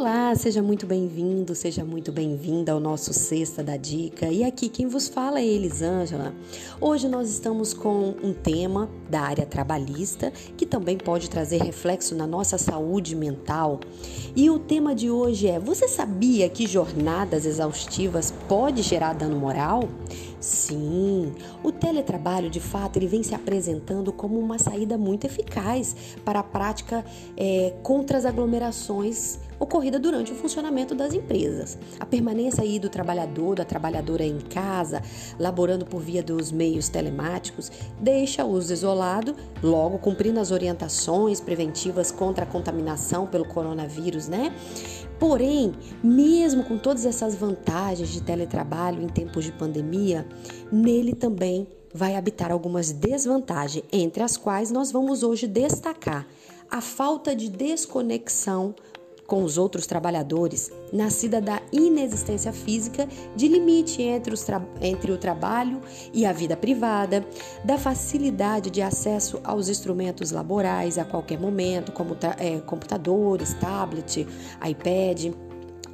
Olá, seja muito bem-vindo, seja muito bem-vinda ao nosso Sexta da Dica. E aqui quem vos fala é Elisângela. Hoje nós estamos com um tema da área trabalhista que também pode trazer reflexo na nossa saúde mental. E o tema de hoje é: você sabia que jornadas exaustivas pode gerar dano moral? Sim, o teletrabalho de fato ele vem se apresentando como uma saída muito eficaz para a prática é, contra as aglomerações ocorrida durante o funcionamento das empresas. A permanência aí do trabalhador, da trabalhadora em casa, laborando por via dos meios telemáticos, deixa-os isolado, logo cumprindo as orientações preventivas contra a contaminação pelo coronavírus, né? Porém, mesmo com todas essas vantagens de teletrabalho em tempos de pandemia, nele também vai habitar algumas desvantagens, entre as quais nós vamos hoje destacar a falta de desconexão com os outros trabalhadores, nascida da inexistência física de limite entre, entre o trabalho e a vida privada, da facilidade de acesso aos instrumentos laborais a qualquer momento, como é, computadores, tablet, iPad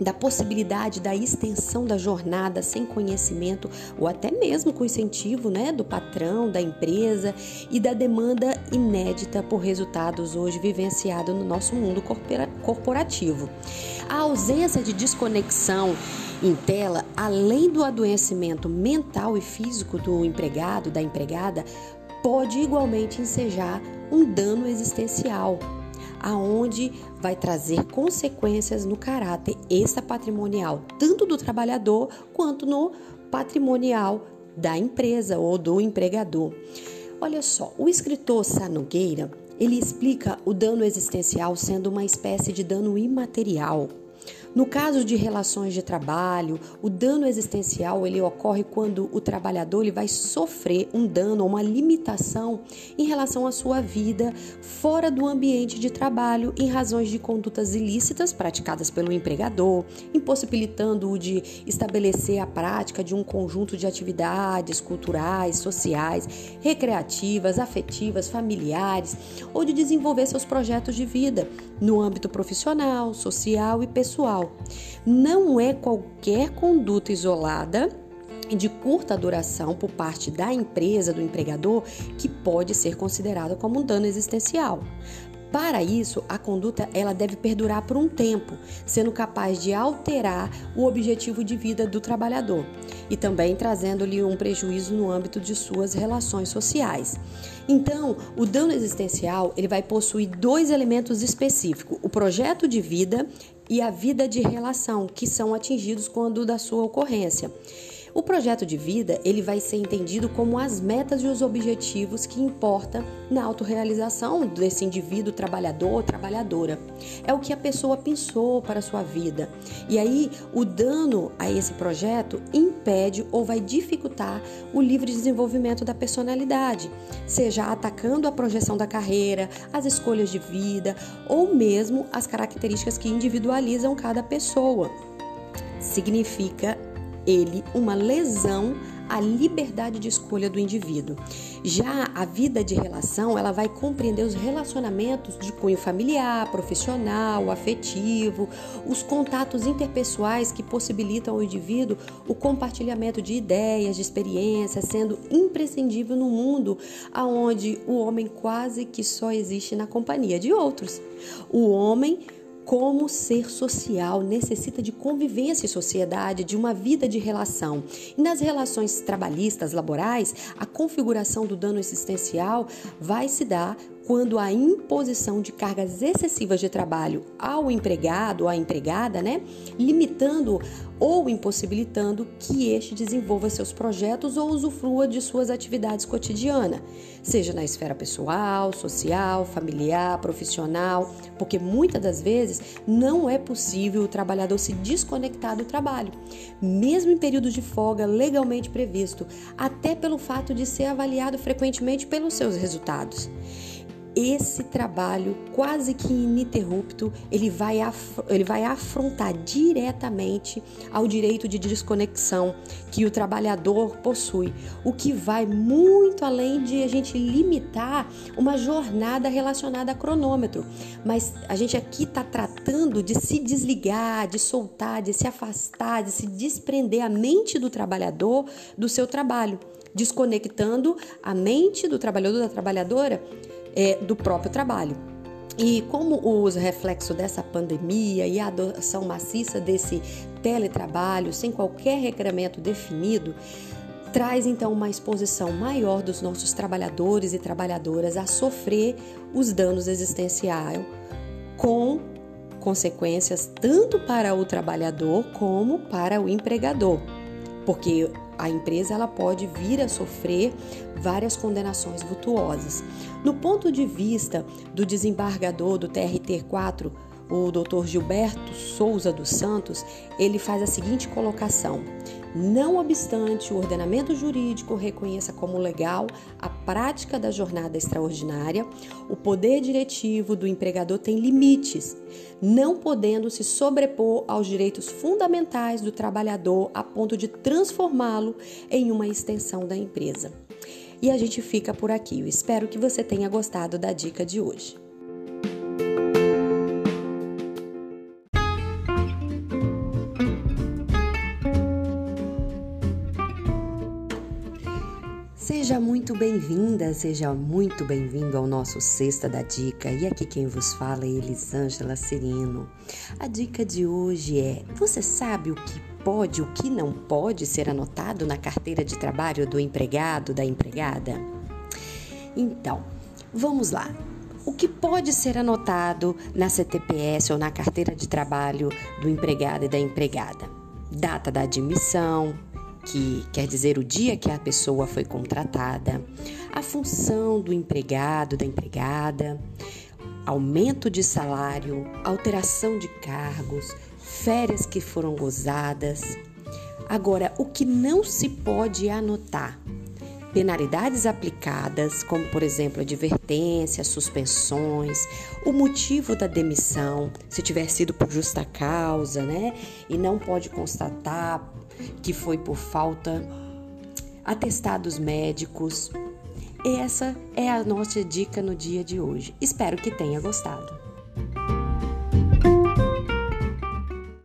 da possibilidade da extensão da jornada sem conhecimento ou até mesmo com incentivo né, do patrão, da empresa e da demanda inédita por resultados hoje vivenciado no nosso mundo corporativo. A ausência de desconexão em tela, além do adoecimento mental e físico do empregado, da empregada, pode igualmente ensejar um dano existencial aonde vai trazer consequências no caráter extrapatrimonial, tanto do trabalhador quanto no patrimonial da empresa ou do empregador. Olha só, o escritor Sá Nogueira, ele explica o dano existencial sendo uma espécie de dano imaterial no caso de relações de trabalho, o dano existencial ele ocorre quando o trabalhador ele vai sofrer um dano uma limitação em relação à sua vida fora do ambiente de trabalho em razões de condutas ilícitas praticadas pelo empregador, impossibilitando-o de estabelecer a prática de um conjunto de atividades culturais, sociais, recreativas, afetivas, familiares ou de desenvolver seus projetos de vida no âmbito profissional, social e pessoal não é qualquer conduta isolada de curta duração por parte da empresa, do empregador, que pode ser considerada como um dano existencial. Para isso, a conduta ela deve perdurar por um tempo, sendo capaz de alterar o objetivo de vida do trabalhador e também trazendo-lhe um prejuízo no âmbito de suas relações sociais. Então, o dano existencial ele vai possuir dois elementos específicos: o projeto de vida e a vida de relação, que são atingidos quando da sua ocorrência. O projeto de vida ele vai ser entendido como as metas e os objetivos que importam na autorrealização desse indivíduo trabalhador ou trabalhadora. É o que a pessoa pensou para a sua vida. E aí o dano a esse projeto impede ou vai dificultar o livre desenvolvimento da personalidade, seja atacando a projeção da carreira, as escolhas de vida ou mesmo as características que individualizam cada pessoa. Significa ele uma lesão à liberdade de escolha do indivíduo. Já a vida de relação, ela vai compreender os relacionamentos de cunho familiar, profissional, afetivo, os contatos interpessoais que possibilitam ao indivíduo o compartilhamento de ideias, de experiências, sendo imprescindível no mundo aonde o homem quase que só existe na companhia de outros. O homem como ser social necessita de convivência em sociedade, de uma vida de relação. E nas relações trabalhistas, laborais, a configuração do dano existencial vai se dar quando a imposição de cargas excessivas de trabalho ao empregado ou à empregada, né, limitando ou impossibilitando que este desenvolva seus projetos ou usufrua de suas atividades cotidianas, seja na esfera pessoal, social, familiar, profissional, porque muitas das vezes não é possível o trabalhador se desconectar do trabalho, mesmo em períodos de folga legalmente previsto, até pelo fato de ser avaliado frequentemente pelos seus resultados. Esse trabalho quase que ininterrupto, ele vai, ele vai afrontar diretamente ao direito de desconexão que o trabalhador possui, o que vai muito além de a gente limitar uma jornada relacionada a cronômetro. Mas a gente aqui está tratando de se desligar, de soltar, de se afastar, de se desprender a mente do trabalhador do seu trabalho, desconectando a mente do trabalhador da trabalhadora é, do próprio trabalho. E como os reflexos dessa pandemia e a adoção maciça desse teletrabalho, sem qualquer regramento definido, traz então uma exposição maior dos nossos trabalhadores e trabalhadoras a sofrer os danos existenciais, com consequências tanto para o trabalhador como para o empregador, porque a empresa ela pode vir a sofrer várias condenações vultuosas. No ponto de vista do desembargador do TRT4, o Dr. Gilberto Souza dos Santos, ele faz a seguinte colocação: não obstante o ordenamento jurídico reconheça como legal a prática da jornada extraordinária, o poder diretivo do empregador tem limites, não podendo se sobrepor aos direitos fundamentais do trabalhador a ponto de transformá-lo em uma extensão da empresa. E a gente fica por aqui. Eu espero que você tenha gostado da dica de hoje. Seja muito bem-vinda, seja muito bem-vindo ao nosso Sexta da Dica. E aqui quem vos fala é Elisângela Sereno. A dica de hoje é: você sabe o que pode, o que não pode ser anotado na carteira de trabalho do empregado, da empregada? Então, vamos lá. O que pode ser anotado na CTPS ou na carteira de trabalho do empregado e da empregada? Data da admissão, que quer dizer o dia que a pessoa foi contratada, a função do empregado, da empregada, aumento de salário, alteração de cargos, férias que foram gozadas. Agora, o que não se pode anotar? Penalidades aplicadas, como por exemplo advertências, suspensões, o motivo da demissão, se tiver sido por justa causa, né? E não pode constatar que foi por falta, atestados médicos. Essa é a nossa dica no dia de hoje. Espero que tenha gostado.